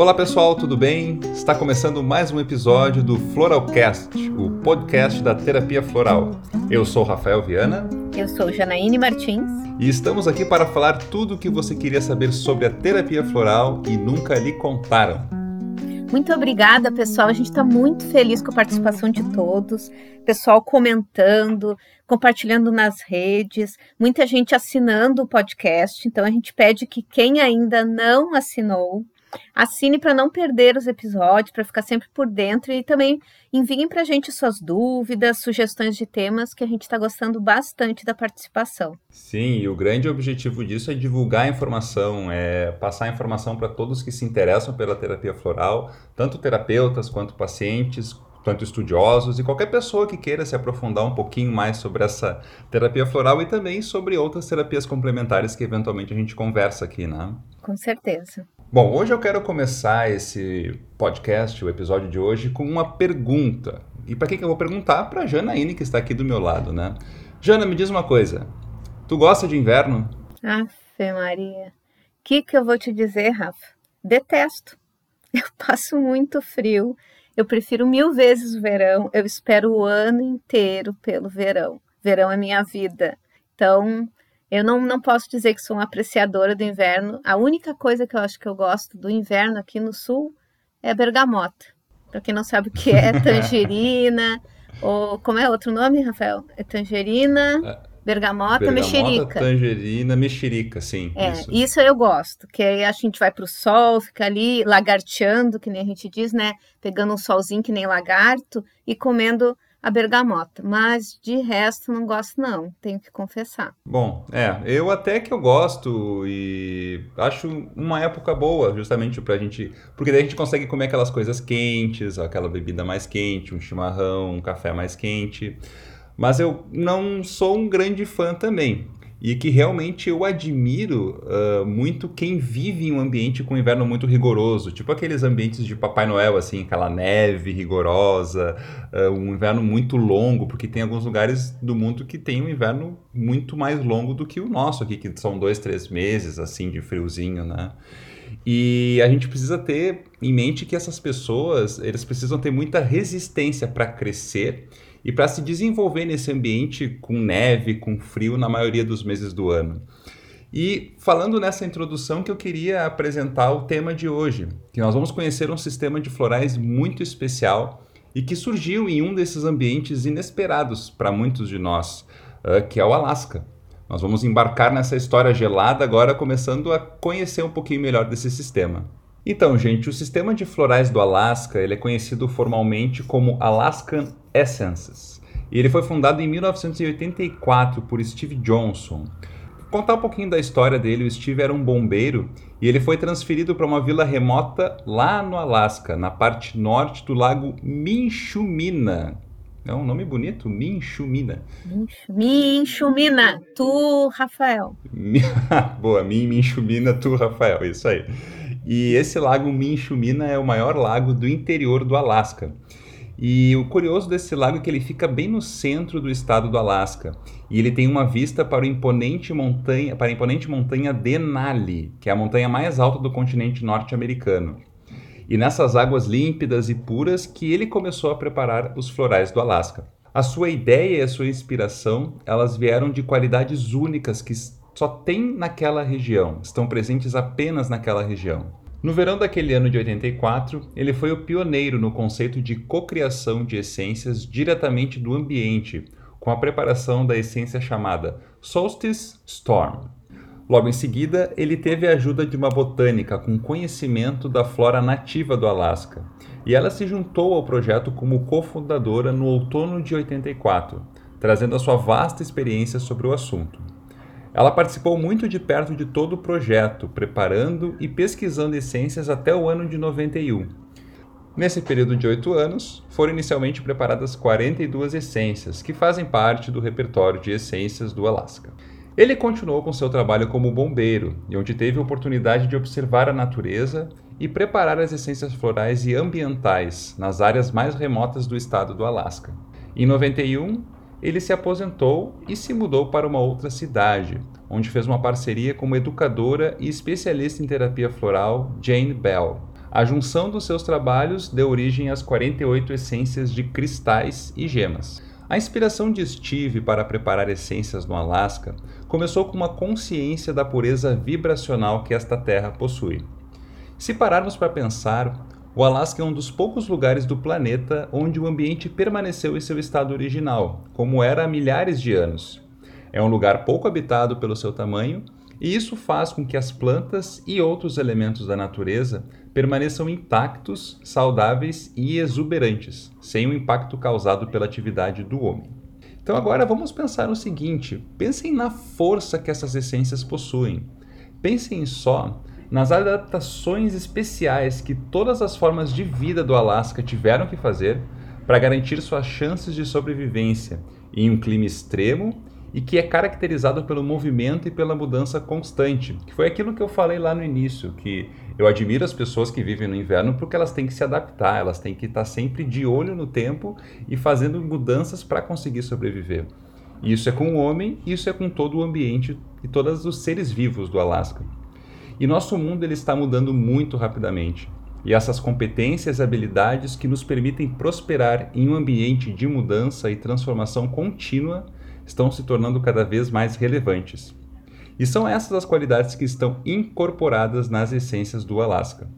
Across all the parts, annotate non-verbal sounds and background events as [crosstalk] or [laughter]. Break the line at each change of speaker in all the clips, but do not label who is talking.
Olá pessoal, tudo bem? Está começando mais um episódio do Floralcast, o podcast da terapia floral. Eu sou Rafael Viana.
Eu sou Janaíne Martins.
E estamos aqui para falar tudo o que você queria saber sobre a terapia floral e nunca lhe contaram.
Muito obrigada, pessoal. A gente está muito feliz com a participação de todos. Pessoal comentando, compartilhando nas redes, muita gente assinando o podcast. Então a gente pede que quem ainda não assinou, Assine para não perder os episódios, para ficar sempre por dentro e também enviem para a gente suas dúvidas, sugestões de temas, que a gente está gostando bastante da participação.
Sim, e o grande objetivo disso é divulgar a informação, é passar a informação para todos que se interessam pela terapia floral, tanto terapeutas quanto pacientes, tanto estudiosos e qualquer pessoa que queira se aprofundar um pouquinho mais sobre essa terapia floral e também sobre outras terapias complementares que eventualmente a gente conversa aqui, né?
Com certeza.
Bom, hoje eu quero começar esse podcast, o episódio de hoje, com uma pergunta. E para que, que eu vou perguntar? Para Janaíne, que está aqui do meu lado, né? Jana, me diz uma coisa. Tu gosta de inverno?
Afe Maria. O que, que eu vou te dizer, Rafa? Detesto. [laughs] Eu passo muito frio. Eu prefiro mil vezes o verão. Eu espero o ano inteiro pelo verão. Verão é minha vida. Então, eu não, não posso dizer que sou uma apreciadora do inverno. A única coisa que eu acho que eu gosto do inverno aqui no sul é a bergamota. Para quem não sabe o que é, [laughs] tangerina, ou como é outro nome, Rafael? É tangerina, é, bergamota, bergamota mexerica.
tangerina, mexerica, sim.
É, isso. isso eu gosto, que aí a gente vai para o sol, fica ali lagarteando, que nem a gente diz, né? Pegando um solzinho que nem lagarto e comendo a bergamota, mas de resto não gosto não, tenho que confessar.
Bom, é, eu até que eu gosto e acho uma época boa justamente pra gente, porque daí a gente consegue comer aquelas coisas quentes, aquela bebida mais quente, um chimarrão, um café mais quente. Mas eu não sou um grande fã também e que realmente eu admiro uh, muito quem vive em um ambiente com inverno muito rigoroso, tipo aqueles ambientes de Papai Noel, assim, aquela neve rigorosa, uh, um inverno muito longo, porque tem alguns lugares do mundo que tem um inverno muito mais longo do que o nosso aqui, que são dois, três meses, assim, de friozinho, né? E a gente precisa ter em mente que essas pessoas, eles precisam ter muita resistência para crescer e para se desenvolver nesse ambiente com neve, com frio na maioria dos meses do ano. E falando nessa introdução que eu queria apresentar o tema de hoje, que nós vamos conhecer um sistema de florais muito especial e que surgiu em um desses ambientes inesperados para muitos de nós, uh, que é o Alasca. Nós vamos embarcar nessa história gelada agora, começando a conhecer um pouquinho melhor desse sistema. Então, gente, o sistema de florais do Alasca ele é conhecido formalmente como Alaskan Essences. E ele foi fundado em 1984 por Steve Johnson. Vou contar um pouquinho da história dele, o Steve era um bombeiro e ele foi transferido para uma vila remota lá no Alasca, na parte norte do lago Minchumina. É um nome bonito, Minchumina.
Minchumina, tu, Rafael. [laughs]
Boa, Minchumina, tu, Rafael, isso aí. E esse lago Minchumina é o maior lago do interior do Alasca. E o curioso desse lago é que ele fica bem no centro do estado do Alasca. E ele tem uma vista para, imponente montanha, para a imponente montanha Denali, que é a montanha mais alta do continente norte-americano. E nessas águas límpidas e puras que ele começou a preparar os florais do Alasca. A sua ideia e a sua inspiração, elas vieram de qualidades únicas que só tem naquela região, estão presentes apenas naquela região. No verão daquele ano de 84, ele foi o pioneiro no conceito de cocriação de essências diretamente do ambiente, com a preparação da essência chamada Solstice Storm. Logo em seguida, ele teve a ajuda de uma botânica com conhecimento da flora nativa do Alasca, e ela se juntou ao projeto como cofundadora no outono de 84, trazendo a sua vasta experiência sobre o assunto. Ela participou muito de perto de todo o projeto, preparando e pesquisando essências até o ano de 91. Nesse período de oito anos, foram inicialmente preparadas 42 essências, que fazem parte do repertório de essências do Alasca. Ele continuou com seu trabalho como bombeiro, onde teve a oportunidade de observar a natureza e preparar as essências florais e ambientais nas áreas mais remotas do estado do Alasca. Em 91, ele se aposentou e se mudou para uma outra cidade, onde fez uma parceria com uma educadora e especialista em terapia floral, Jane Bell. A junção dos seus trabalhos deu origem às 48 essências de cristais e gemas. A inspiração de Steve para preparar essências no Alasca começou com uma consciência da pureza vibracional que esta terra possui. Se pararmos para pensar, o Alasca é um dos poucos lugares do planeta onde o ambiente permaneceu em seu estado original, como era há milhares de anos. É um lugar pouco habitado pelo seu tamanho, e isso faz com que as plantas e outros elementos da natureza permaneçam intactos, saudáveis e exuberantes, sem o impacto causado pela atividade do homem. Então agora vamos pensar o seguinte: pensem na força que essas essências possuem. Pensem só nas adaptações especiais que todas as formas de vida do Alasca tiveram que fazer para garantir suas chances de sobrevivência em um clima extremo e que é caracterizado pelo movimento e pela mudança constante, que foi aquilo que eu falei lá no início, que eu admiro as pessoas que vivem no inverno porque elas têm que se adaptar, elas têm que estar sempre de olho no tempo e fazendo mudanças para conseguir sobreviver. Isso é com o homem, isso é com todo o ambiente e todos os seres vivos do Alasca. E nosso mundo ele está mudando muito rapidamente. E essas competências e habilidades que nos permitem prosperar em um ambiente de mudança e transformação contínua estão se tornando cada vez mais relevantes. E são essas as qualidades que estão incorporadas nas essências do Alasca.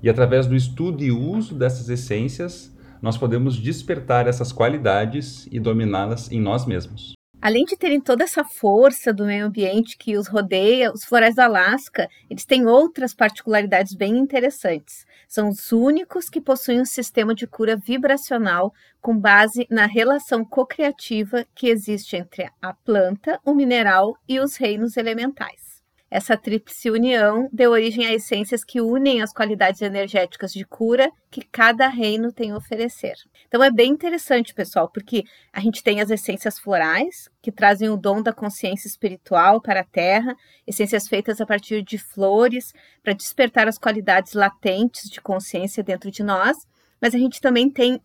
E através do estudo e uso dessas essências, nós podemos despertar essas qualidades e dominá-las em nós mesmos.
Além de terem toda essa força do meio ambiente que os rodeia, os florais do Alasca, eles têm outras particularidades bem interessantes. São os únicos que possuem um sistema de cura vibracional com base na relação cocriativa que existe entre a planta, o mineral e os reinos elementais. Essa tríplice união deu origem a essências que unem as qualidades energéticas de cura que cada reino tem a oferecer. Então é bem interessante, pessoal, porque a gente tem as essências florais, que trazem o dom da consciência espiritual para a terra, essências feitas a partir de flores, para despertar as qualidades latentes de consciência dentro de nós, mas a gente também tem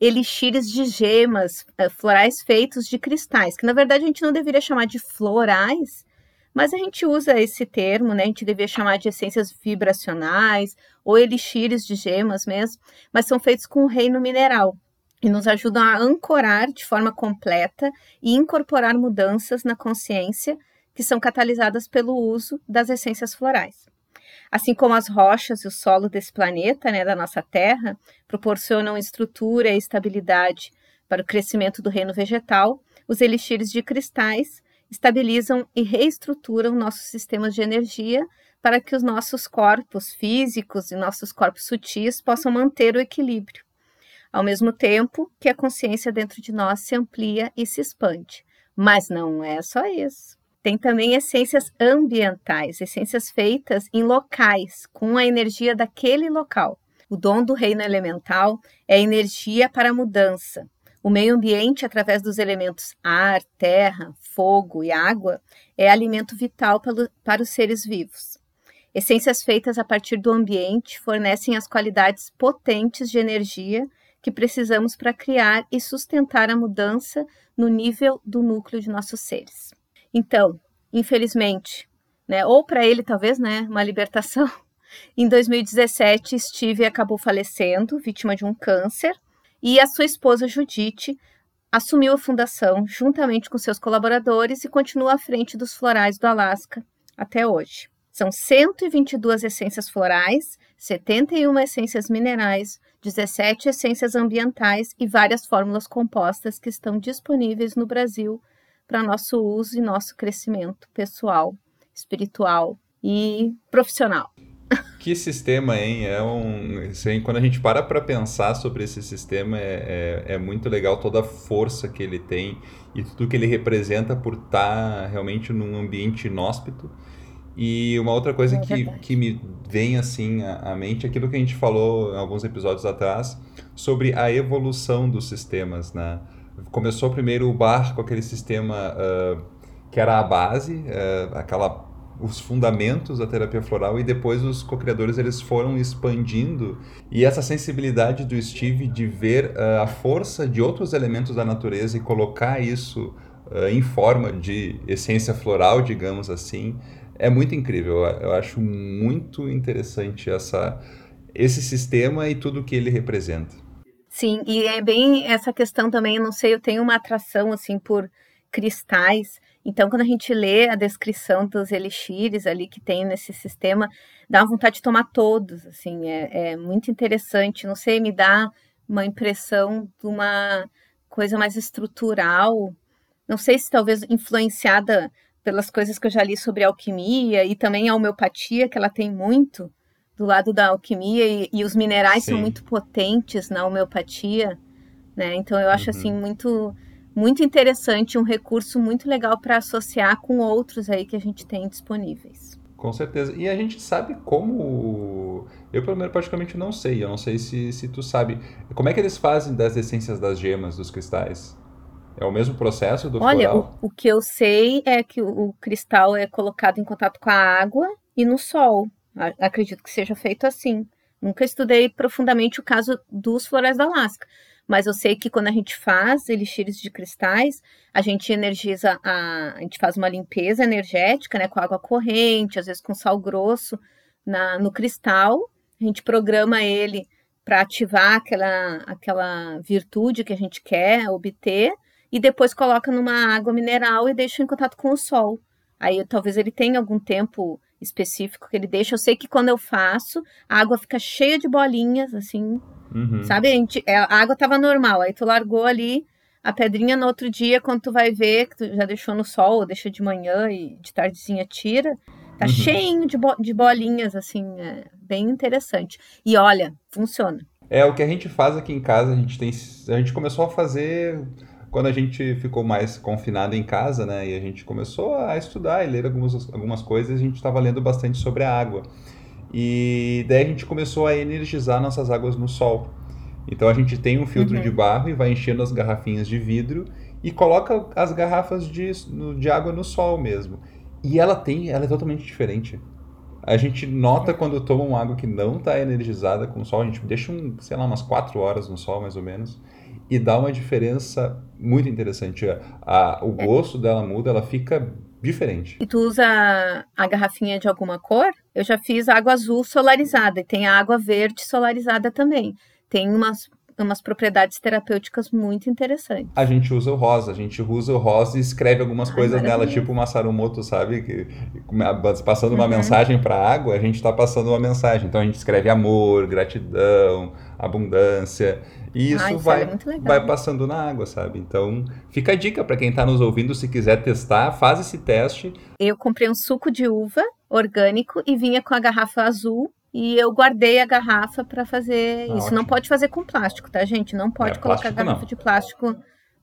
elixires de gemas, eh, florais feitos de cristais, que na verdade a gente não deveria chamar de florais, mas a gente usa esse termo, né? A gente devia chamar de essências vibracionais ou elixires de gemas mesmo, mas são feitos com o reino mineral e nos ajudam a ancorar de forma completa e incorporar mudanças na consciência que são catalisadas pelo uso das essências florais. Assim como as rochas e o solo desse planeta, né, da nossa Terra, proporcionam estrutura e estabilidade para o crescimento do reino vegetal, os elixires de cristais estabilizam e reestruturam nossos sistemas de energia para que os nossos corpos físicos e nossos corpos sutis possam manter o equilíbrio, ao mesmo tempo que a consciência dentro de nós se amplia e se expande. Mas não é só isso. Tem também essências ambientais, essências feitas em locais, com a energia daquele local. O dom do reino elemental é energia para mudança, o meio ambiente, através dos elementos ar, terra, fogo e água, é alimento vital para os seres vivos. Essências feitas a partir do ambiente fornecem as qualidades potentes de energia que precisamos para criar e sustentar a mudança no nível do núcleo de nossos seres. Então, infelizmente, né, ou para ele talvez, né, uma libertação. [laughs] Em 2017, Steve acabou falecendo, vítima de um câncer, e a sua esposa Judite assumiu a fundação juntamente com seus colaboradores e continua à frente dos florais do Alasca até hoje. São 122 essências florais, 71 essências minerais, 17 essências ambientais e várias fórmulas compostas que estão disponíveis no Brasil para nosso uso e nosso crescimento pessoal, espiritual e profissional.
Que sistema, hein? É um, assim, quando a gente para para pensar sobre esse sistema, é, é, é, muito legal toda a força que ele tem e tudo que ele representa por estar tá realmente num ambiente inóspito. E uma outra coisa é que, que me vem assim à, mente é aquilo que a gente falou em alguns episódios atrás sobre a evolução dos sistemas, né? Começou primeiro o bar com aquele sistema uh, que era a base, uh, aquela os fundamentos da terapia floral e depois os co-criadores eles foram expandindo e essa sensibilidade do Steve de ver uh, a força de outros elementos da natureza e colocar isso uh, em forma de essência floral, digamos assim, é muito incrível. Eu, acho muito interessante essa esse sistema e tudo que ele representa.
Sim, e é bem essa questão também, eu não sei, eu tenho uma atração assim por cristais. Então, quando a gente lê a descrição dos elixires ali que tem nesse sistema, dá uma vontade de tomar todos, assim, é, é muito interessante. Não sei, me dá uma impressão de uma coisa mais estrutural. Não sei se talvez influenciada pelas coisas que eu já li sobre alquimia e também a homeopatia, que ela tem muito do lado da alquimia, e, e os minerais Sim. são muito potentes na homeopatia, né? Então eu acho assim, uhum. assim muito muito interessante, um recurso muito legal para associar com outros aí que a gente tem disponíveis.
Com certeza. E a gente sabe como. Eu, pelo menos, praticamente não sei. Eu não sei se, se tu sabe. Como é que eles fazem das essências das gemas, dos cristais? É o mesmo processo do
Olha,
floral?
O, o que eu sei é que o, o cristal é colocado em contato com a água e no sol. Acredito que seja feito assim. Nunca estudei profundamente o caso dos florais da Alaska, mas eu sei que quando a gente faz elixires de cristais, a gente energiza, a, a gente faz uma limpeza energética, né, com água corrente, às vezes com sal grosso na, no cristal, a gente programa ele para ativar aquela, aquela virtude que a gente quer obter, e depois coloca numa água mineral e deixa em contato com o sol. Aí talvez ele tenha algum tempo específico que ele deixa. Eu sei que quando eu faço, a água fica cheia de bolinhas, assim. Uhum. Sabe? A, gente, é, a água tava normal. Aí tu largou ali a pedrinha no outro dia, quando tu vai ver, que tu já deixou no sol, ou deixa de manhã e de tardezinha tira. Tá uhum. cheio de, bo de bolinhas, assim, é bem interessante. E olha, funciona.
É, o que a gente faz aqui em casa, a gente tem. A gente começou a fazer quando a gente ficou mais confinado em casa, né, e a gente começou a estudar e ler algumas, algumas coisas, a gente estava lendo bastante sobre a água. E daí a gente começou a energizar nossas águas no sol. Então a gente tem um filtro uhum. de barro e vai enchendo as garrafinhas de vidro e coloca as garrafas de, de água no sol mesmo. E ela tem, ela é totalmente diferente. A gente nota quando toma uma água que não está energizada com o sol, a gente deixa, um, sei lá, umas 4 horas no sol mais ou menos e dá uma diferença muito interessante. A, o é. gosto dela muda, ela fica diferente.
E tu usa a garrafinha de alguma cor? Eu já fiz água azul solarizada e tem a água verde solarizada também. Tem umas umas propriedades terapêuticas muito interessantes.
A gente usa o rosa, a gente usa o rosa e escreve algumas Ai, coisas nela, tipo o Massarumoto, sabe? Que, passando uma uhum. mensagem para a água, a gente está passando uma mensagem. Então a gente escreve amor, gratidão, abundância. E isso Ai, vai, é vai passando na água, sabe? Então, fica a dica para quem está nos ouvindo, se quiser testar, faz esse teste.
Eu comprei um suco de uva orgânico e vinha com a garrafa azul e eu guardei a garrafa para fazer ah, isso. Ótimo. Não pode fazer com plástico, tá, gente? Não pode é, colocar a garrafa não. de plástico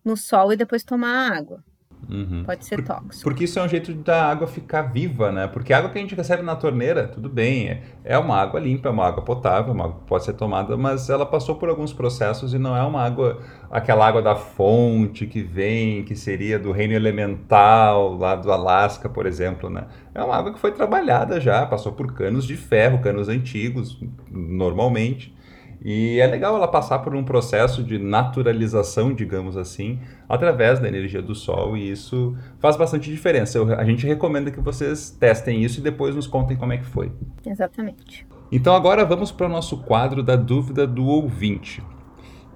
no sol e depois tomar água. Uhum. Pode ser tóxico.
Porque isso é um jeito da água ficar viva, né? Porque a água que a gente recebe na torneira, tudo bem, é, é uma água limpa, é uma água potável, uma água que pode ser tomada, mas ela passou por alguns processos e não é uma água, aquela água da fonte que vem, que seria do reino elemental, lá do Alasca, por exemplo, né? É uma água que foi trabalhada já, passou por canos de ferro, canos antigos, normalmente e é legal ela passar por um processo de naturalização, digamos assim, através da energia do Sol, e isso faz bastante diferença. Eu, a gente recomenda que vocês testem isso e depois nos contem como é que foi.
Exatamente.
Então agora vamos para o nosso quadro da dúvida do ouvinte.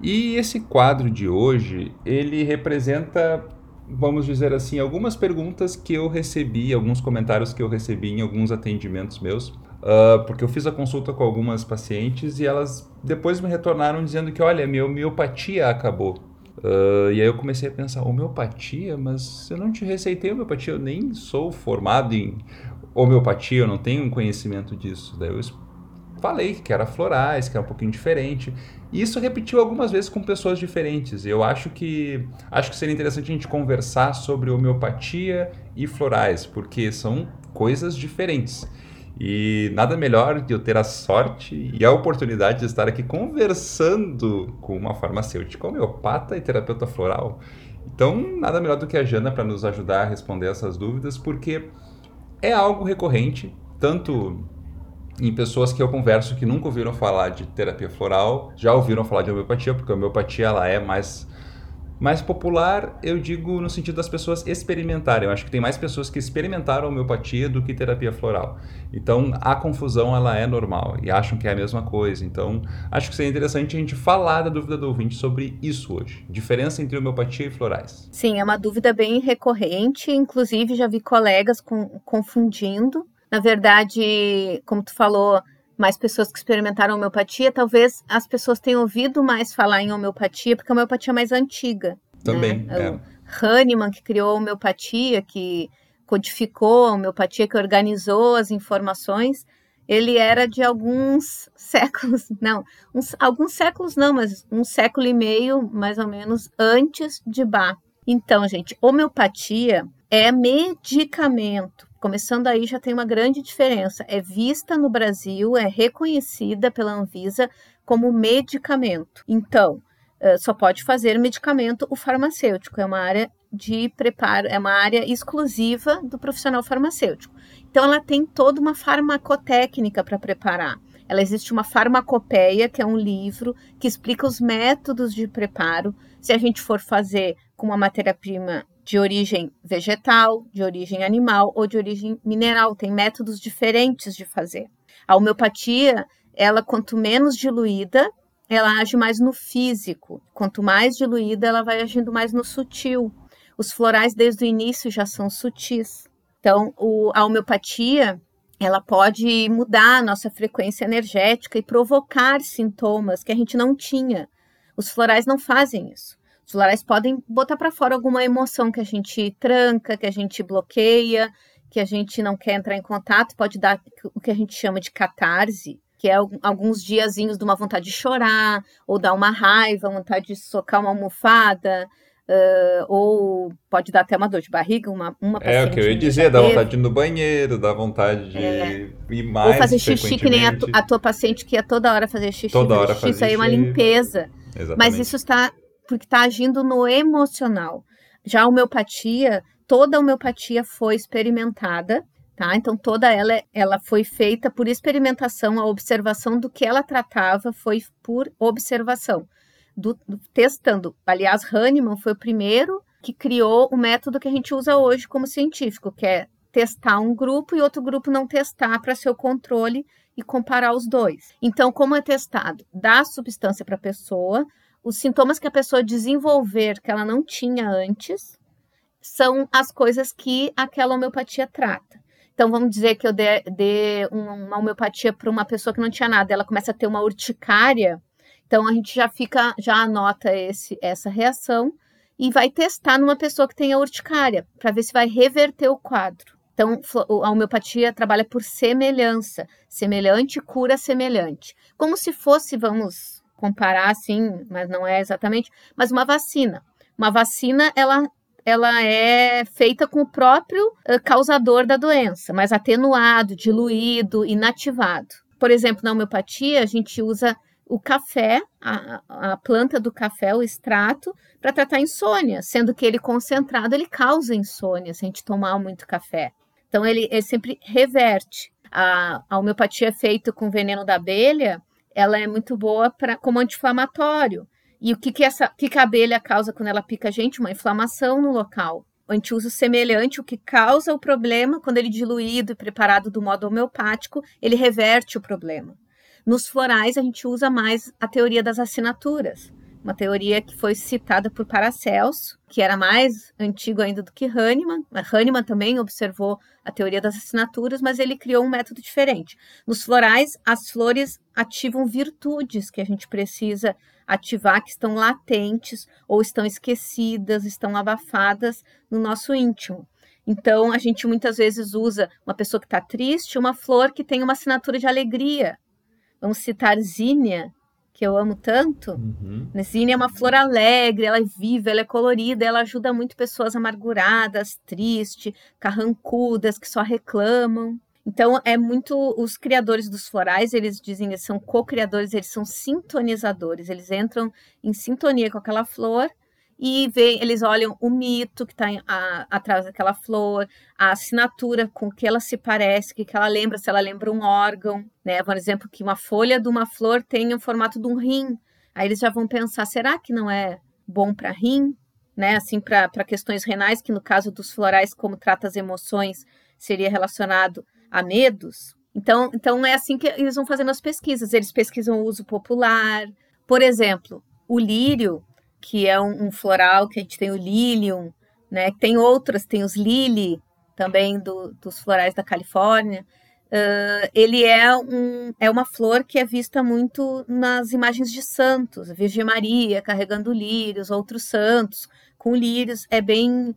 E esse quadro de hoje, ele representa, vamos dizer assim, algumas perguntas que eu recebi, alguns comentários que eu recebi em alguns atendimentos meus Uh, porque eu fiz a consulta com algumas pacientes e elas depois me retornaram dizendo que, olha, minha homeopatia acabou. Uh, e aí eu comecei a pensar, homeopatia? Mas eu não te receitei homeopatia, eu nem sou formado em homeopatia, eu não tenho um conhecimento disso. Daí eu falei que era florais, que era um pouquinho diferente. E isso repetiu algumas vezes com pessoas diferentes. Eu acho que acho que seria interessante a gente conversar sobre homeopatia e florais, porque são coisas diferentes. E nada melhor de eu ter a sorte e a oportunidade de estar aqui conversando com uma farmacêutica homeopata e terapeuta floral. Então, nada melhor do que a Jana para nos ajudar a responder essas dúvidas, porque é algo recorrente, tanto em pessoas que eu converso que nunca ouviram falar de terapia floral, já ouviram falar de homeopatia, porque a homeopatia ela é mais Mais popular, eu digo no sentido das pessoas experimentarem. Eu acho que tem mais pessoas que experimentaram homeopatia do que terapia floral. Então, a confusão ela é normal e acham que é a mesma coisa. Então, acho que seria interessante a gente falar da dúvida do ouvinte sobre isso hoje. Diferença entre homeopatia e florais.
Sim, é uma dúvida bem recorrente. Inclusive, já vi colegas com, confundindo. Na verdade, como tu falou, mais pessoas que experimentaram homeopatia, talvez as pessoas tenham ouvido mais falar em homeopatia, porque a homeopatia é mais antiga.
Também.
Né? É. O Hahnemann, que criou a homeopatia, que codificou a homeopatia, que organizou as informações, ele era de alguns [laughs] séculos, não, uns, alguns séculos não, mas um século e meio, mais ou menos, antes de Bach. Então, gente, homeopatia é medicamento. Começando aí já tem uma grande diferença. É vista no Brasil, é reconhecida pela Anvisa como medicamento. Então, só pode fazer medicamento o farmacêutico. É uma área de preparo, é uma área exclusiva do profissional farmacêutico. Então, ela tem toda uma farmacotécnica para preparar. Ela existe uma farmacopeia, que é um livro que explica os métodos de preparo. Se a gente for fazer com uma matéria-prima de origem vegetal, de origem animal ou de origem mineral. Tem métodos diferentes de fazer. A homeopatia, ela quanto menos diluída, ela age mais no físico. Quanto mais diluída, ela vai agindo mais no sutil. Os florais desde o início já são sutis. Então, o, a homeopatia, ela pode mudar a nossa frequência energética e provocar sintomas que a gente não tinha. Os florais não fazem isso. Os florais podem botar para fora alguma emoção que a gente tranca, que a gente bloqueia, que a gente não quer entrar em contato, pode dar o que a gente chama de catarse, que é alguns diazinhos de uma vontade de chorar, ou dar uma raiva, vontade de socar uma almofada, Uh, ou pode dar até uma dor de barriga, uma, uma
É o que eu ia dizer, dá vontade de ir no banheiro, dá vontade de é. ir mais.
Ou fazer xixi, que nem a, a, tua paciente que ia toda hora fazer xixi.
Toda hora
xixi, Isso aí é uma limpeza. Exatamente. Mas isso está porque está agindo no emocional. Já a homeopatia, toda a homeopatia foi experimentada, tá? Então toda ela, ela foi feita por experimentação, a observação do que ela tratava foi por observação, do, do, testando. Aliás, Hahnemann foi o primeiro que criou o método que a gente usa hoje como científico, que é testar um grupo e outro grupo não testar para seu controle e comparar os dois. Então, como é testado? Dá substância para a pessoa, os sintomas que a pessoa desenvolver que ela não tinha antes são as coisas que aquela homeopatia trata. Então, vamos dizer que eu dê, dê uma homeopatia para uma pessoa que não tinha nada, ela começa a ter uma urticária, então a gente já fica, já anota esse, essa reação e vai testar numa pessoa que tenha urticária, para ver se vai reverter o quadro. Então, a homeopatia trabalha por semelhança. Semelhante cura semelhante. Como se fosse, vamos comparar assim, mas não é exatamente, mas uma vacina. Uma vacina, ela ela é feita com o próprio causador da doença, mas atenuado, diluído, inativado. Por exemplo, na homeopatia, a gente usa o café, a, a planta do café, o extrato, para tratar insônia, sendo que ele concentrado, ele causa insônia se a gente tomar muito café. Então, ele, ele sempre reverte. A, a homeopatia é feita com veneno da abelha, ela é muito boa para como anti-inflamatório. E o que, que, essa, que, que a abelha causa quando ela pica a gente? Uma inflamação no local. O semelhante, o que causa o problema, quando ele é diluído e preparado do modo homeopático, ele reverte o problema. Nos florais, a gente usa mais a teoria das assinaturas uma teoria que foi citada por Paracelso, que era mais antigo ainda do que Hahnemann. Hahnemann também observou a teoria das assinaturas, mas ele criou um método diferente. Nos florais, as flores ativam virtudes que a gente precisa ativar, que estão latentes ou estão esquecidas, estão abafadas no nosso íntimo. Então, a gente muitas vezes usa uma pessoa que está triste, uma flor que tem uma assinatura de alegria. Vamos citar Zínia, que eu amo tanto. Uhum. Nesine é uma flor alegre, ela é viva, ela é colorida, ela ajuda muito pessoas amarguradas, tristes, carrancudas, que só reclamam. Então, é muito. Os criadores dos florais, eles dizem que são co-criadores, eles são sintonizadores, eles entram em sintonia com aquela flor e vê, eles olham o mito que está atrás daquela flor, a assinatura com que ela se parece, que, que ela lembra, se ela lembra um órgão, né? Por exemplo, que uma folha de uma flor tem o formato de um rim. Aí eles já vão pensar, será que não é bom para rim? né, assim, para questões renais, que no caso dos florais, como trata as emoções, seria relacionado a medos. Então, então é assim que eles vão fazendo as pesquisas. Eles pesquisam o uso popular. Por exemplo, o lírio, que é um, um floral que a gente tem o lilium, né? Tem outras, tem os lily, também do, dos florais da Califórnia. Uh, ele é, um, é uma flor que é vista muito nas imagens de santos, Virgem Maria carregando lírios, outros santos com lírios, é bem uh,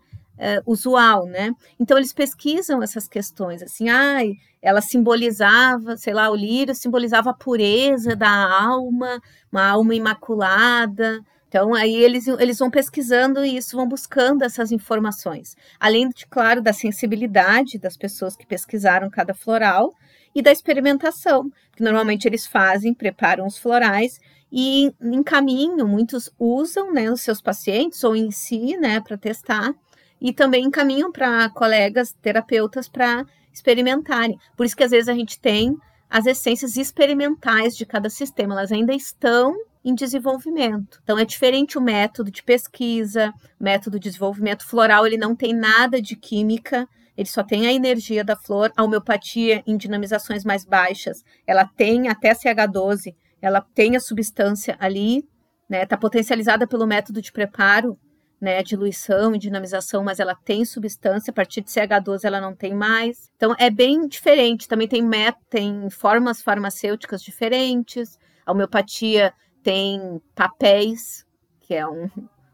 usual, né? Então eles pesquisam essas questões, assim, ai, ela simbolizava, sei lá, o lírio simbolizava a pureza da alma, uma alma imaculada. Então aí eles, eles vão pesquisando isso, vão buscando essas informações. Além de, claro, da sensibilidade das pessoas que pesquisaram cada floral e da experimentação, que normalmente eles fazem, preparam os florais e encaminham, muitos usam, né, os seus pacientes ou em si, né, para testar e também encaminham para colegas terapeutas para experimentarem. Por isso que às vezes a gente tem as essências experimentais de cada sistema, elas ainda estão em desenvolvimento. Então é diferente o método de pesquisa, método de desenvolvimento floral, ele não tem nada de química, ele só tem a energia da flor. A homeopatia em dinamizações mais baixas, ela tem até CH12, ela tem a substância ali, né? Está potencializada pelo método de preparo, né, diluição e dinamização, mas ela tem substância, a partir de CH12 ela não tem mais. Então é bem diferente, também tem, met tem formas farmacêuticas diferentes, a homeopatia tem papéis, que é um,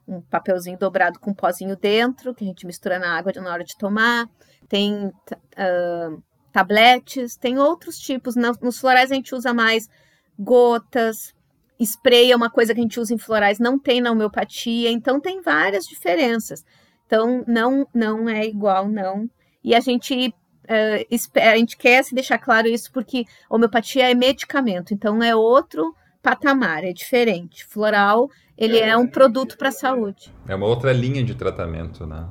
um papelzinho dobrado com um pozinho dentro, que a gente mistura na água na hora de tomar, tem uh, tabletes, tem outros tipos, nos florais a gente usa mais gotas, spray é uma coisa que a gente usa em florais, não tem na homeopatia, então tem várias diferenças. Então, não, não é igual, não. E a gente, uh, a gente quer se deixar claro isso porque homeopatia é medicamento, então é outro patamar, é diferente. Floral, ele é, é um produto para a saúde.
É uma outra linha de tratamento, né?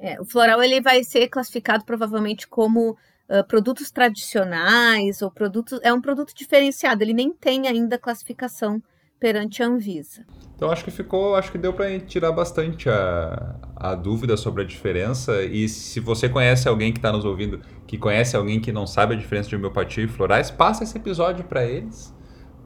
É, o floral ele vai ser classificado provavelmente como uh, produtos tradicionais ou produtos. É um produto diferenciado, ele nem tem ainda classificação perante a Anvisa.
Então acho que ficou, acho que deu para tirar bastante a, a dúvida sobre a diferença. E se você conhece alguém que está nos ouvindo, que conhece alguém que não sabe a diferença de homeopatia e florais, passa esse episódio para eles,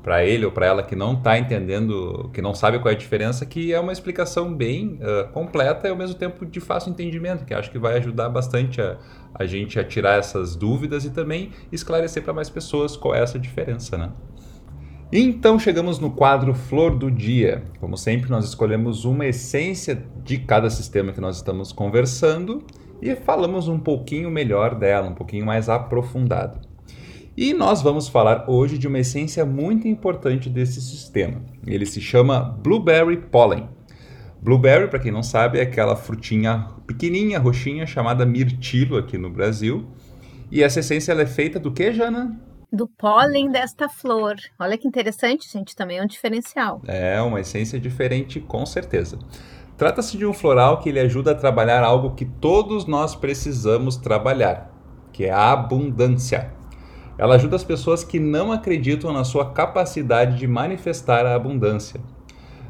para ele ou para ela que não está entendendo, que não sabe qual é a diferença, que é uma explicação bem uh, completa e ao mesmo tempo de fácil entendimento, que acho que vai ajudar bastante a, a gente a tirar essas dúvidas e também esclarecer para mais pessoas qual é essa diferença, né? Então chegamos no quadro Flor do Dia. Como sempre, nós escolhemos uma essência de cada sistema que nós estamos conversando e falamos um pouquinho melhor dela, um pouquinho mais aprofundado. E nós vamos falar hoje de uma essência muito importante desse sistema. Ele se chama Blueberry Pollen. Blueberry, para quem não sabe, é aquela frutinha pequenininha, roxinha, chamada mirtilo aqui no Brasil. E essa essência ela é feita do que, Jana?
Do pólen desta flor. Olha que interessante, gente, também é um diferencial.
É, uma essência diferente, com certeza. Trata-se de um floral que ele ajuda a trabalhar algo que todos nós precisamos trabalhar, que é a abundância. Ela ajuda as pessoas que não acreditam na sua capacidade de manifestar a abundância.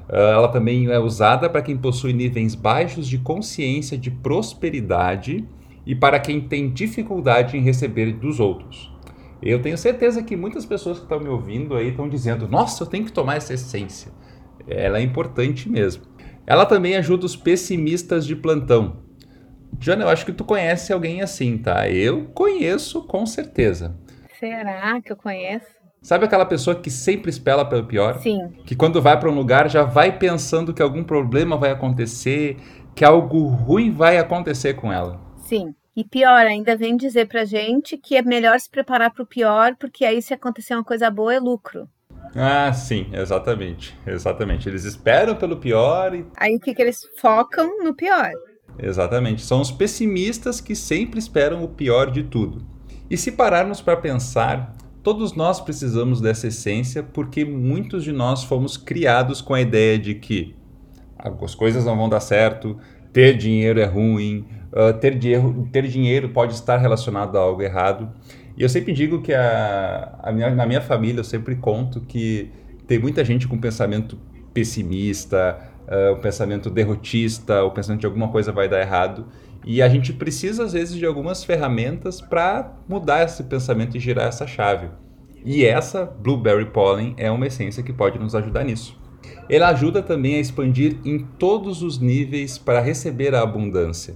Ah, ela também é usada para quem possui níveis baixos de consciência de prosperidade e para quem tem dificuldade em receber dos outros. Eu tenho certeza que muitas pessoas que estão me ouvindo aí estão dizendo: Nossa, eu tenho que tomar essa essência. Ela é importante mesmo. Ela também ajuda os pessimistas de plantão. Jana, eu acho que tu conhece alguém assim, tá? Eu conheço com certeza.
Será que eu conheço?
Sabe aquela pessoa que sempre espera pelo pior?
Sim.
Que quando vai para um lugar já vai pensando que algum problema vai acontecer, que algo ruim vai acontecer com ela.
Sim. E pior, ainda vem dizer pra gente que é melhor se preparar para o pior, porque aí se acontecer uma coisa boa é lucro.
Ah, sim, exatamente. Exatamente. Eles esperam pelo pior e.
Aí o que, que eles focam no pior?
Exatamente. São os pessimistas que sempre esperam o pior de tudo. E se pararmos para pensar, Todos nós precisamos dessa essência porque muitos de nós fomos criados com a ideia de que as coisas não vão dar certo, ter dinheiro é ruim, uh, ter, dinheiro, ter dinheiro pode estar relacionado a algo errado. E eu sempre digo que a, a minha, na minha família eu sempre conto que tem muita gente com pensamento pessimista, uh, o pensamento derrotista, o pensamento de alguma coisa vai dar errado. E a gente precisa, às vezes, de algumas ferramentas para mudar esse pensamento e girar essa chave. E essa Blueberry Pollen é uma essência que pode nos ajudar nisso. Ela ajuda também a expandir em todos os níveis para receber a abundância.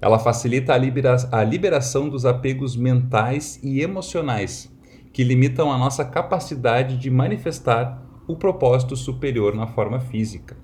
Ela facilita a, libera a liberação dos apegos mentais e emocionais, que limitam a nossa capacidade de manifestar o propósito superior na forma física.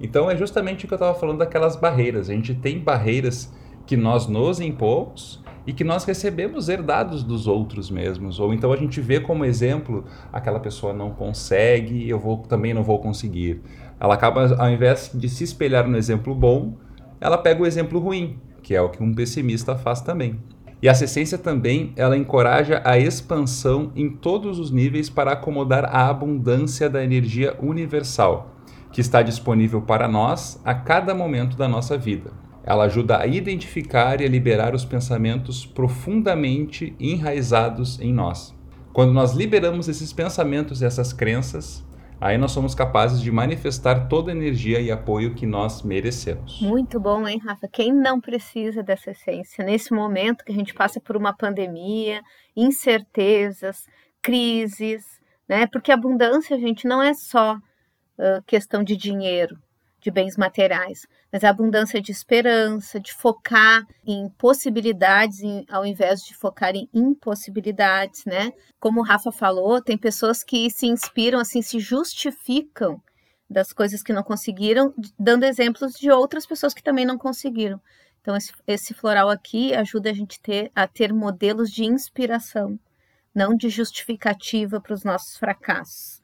Então é justamente o que eu estava falando daquelas barreiras. A gente tem barreiras que nós nos impomos e que nós recebemos herdados dos outros mesmos. Ou então a gente vê como exemplo aquela pessoa não consegue, eu vou também não vou conseguir. Ela acaba, ao invés de se espelhar no exemplo bom, ela pega o exemplo ruim, que é o que um pessimista faz também. E essa essência também, ela encoraja a expansão em todos os níveis para acomodar a abundância da energia universal, que está disponível para nós a cada momento da nossa vida. Ela ajuda a identificar e a liberar os pensamentos profundamente enraizados em nós. Quando nós liberamos esses pensamentos e essas crenças, aí nós somos capazes de manifestar toda a energia e apoio que nós merecemos.
Muito bom, hein, Rafa? Quem não precisa dessa essência nesse momento que a gente passa por uma pandemia, incertezas, crises, né? Porque abundância, gente, não é só questão de dinheiro, de bens materiais, mas a abundância de esperança, de focar em possibilidades em, ao invés de focar em impossibilidades, né? Como o Rafa falou, tem pessoas que se inspiram, assim, se justificam das coisas que não conseguiram, dando exemplos de outras pessoas que também não conseguiram. Então, esse, esse floral aqui ajuda a gente ter, a ter modelos de inspiração, não de justificativa para os nossos fracassos.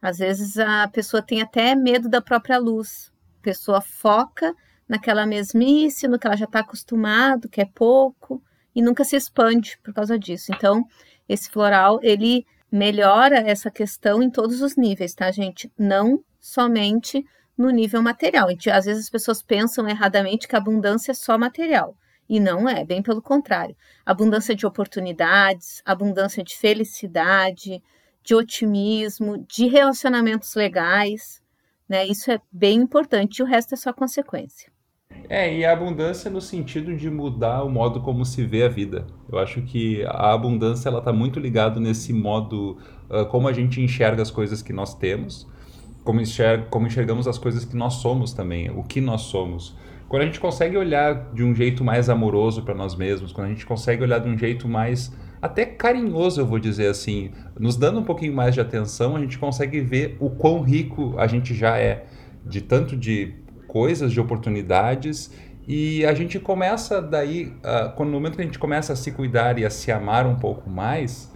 Às vezes a pessoa tem até medo da própria luz, pessoa foca naquela mesmice, no que ela já está acostumado, que é pouco, e nunca se expande por causa disso. Então, esse floral, ele melhora essa questão em todos os níveis, tá, gente? Não somente no nível material. Às vezes as pessoas pensam erradamente que a abundância é só material. E não é, bem pelo contrário. Abundância de oportunidades, abundância de felicidade, de otimismo, de relacionamentos legais, né? Isso é bem importante e o resto é só consequência.
É, e a abundância no sentido de mudar o modo como se vê a vida. Eu acho que a abundância ela está muito ligado nesse modo uh, como a gente enxerga as coisas que nós temos, como, enxerga, como enxergamos as coisas que nós somos também, o que nós somos. Quando a gente consegue olhar de um jeito mais amoroso para nós mesmos, quando a gente consegue olhar de um jeito mais até carinhoso, eu vou dizer assim, nos dando um pouquinho mais de atenção, a gente consegue ver o quão rico a gente já é, de tanto de coisas, de oportunidades, e a gente começa daí, uh, quando no momento que a gente começa a se cuidar e a se amar um pouco mais,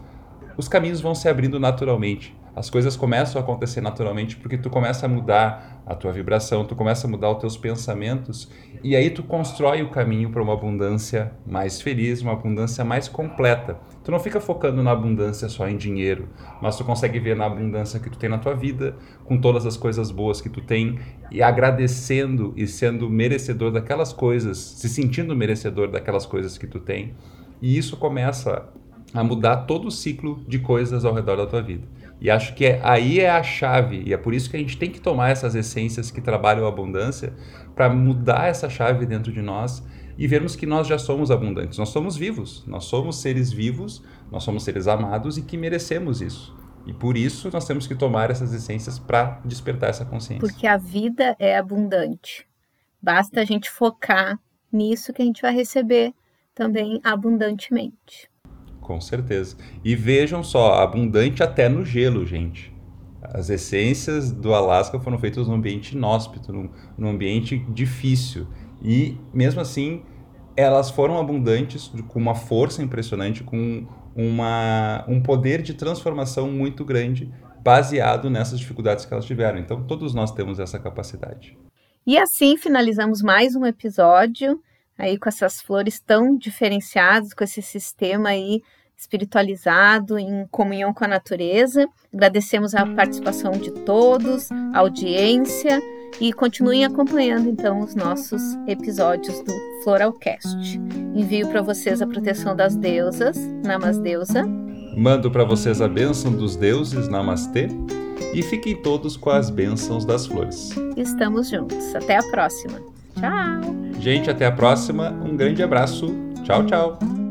os caminhos vão se abrindo naturalmente as coisas começam a acontecer naturalmente porque tu começa a mudar a tua vibração, tu começa a mudar os teus pensamentos e aí tu constrói o caminho para uma abundância mais feliz, uma abundância mais completa. Tu não fica focando na abundância só em dinheiro, mas tu consegue ver na abundância que tu tem na tua vida, com todas as coisas boas que tu tem e agradecendo e sendo merecedor daquelas coisas, se sentindo merecedor daquelas coisas que tu tem. E isso começa a mudar todo o ciclo de coisas ao redor da tua vida. E acho que é, aí é a chave, e é por isso que a gente tem que tomar essas essências que trabalham a abundância para mudar essa chave dentro de nós e vermos que nós já somos abundantes. Nós somos vivos, nós somos seres vivos, nós somos seres amados e que merecemos isso. E por isso nós temos que tomar essas essências para despertar essa consciência.
Porque a vida é abundante. Basta a gente focar nisso que a gente vai receber também abundantemente.
Com certeza. E vejam só, abundante até no gelo, gente. As essências do Alasca foram feitas num ambiente inóspito, num, num ambiente difícil. E mesmo assim, elas foram abundantes, com uma força impressionante, com uma, um poder de transformação muito grande, baseado nessas dificuldades que elas tiveram. Então, todos nós temos essa capacidade.
E assim finalizamos mais um episódio aí com essas flores tão diferenciadas, com esse sistema aí espiritualizado em comunhão com a natureza. Agradecemos a participação de todos, a audiência e continuem acompanhando então os nossos episódios do Floralcast. Envio para vocês a proteção das deusas, Namasdeusa.
Mando para vocês a bênção dos deuses, Namastê. E fiquem todos com as bênçãos das flores.
Estamos juntos. Até a próxima. Tchau!
Gente, até a próxima. Um grande abraço. Tchau, tchau!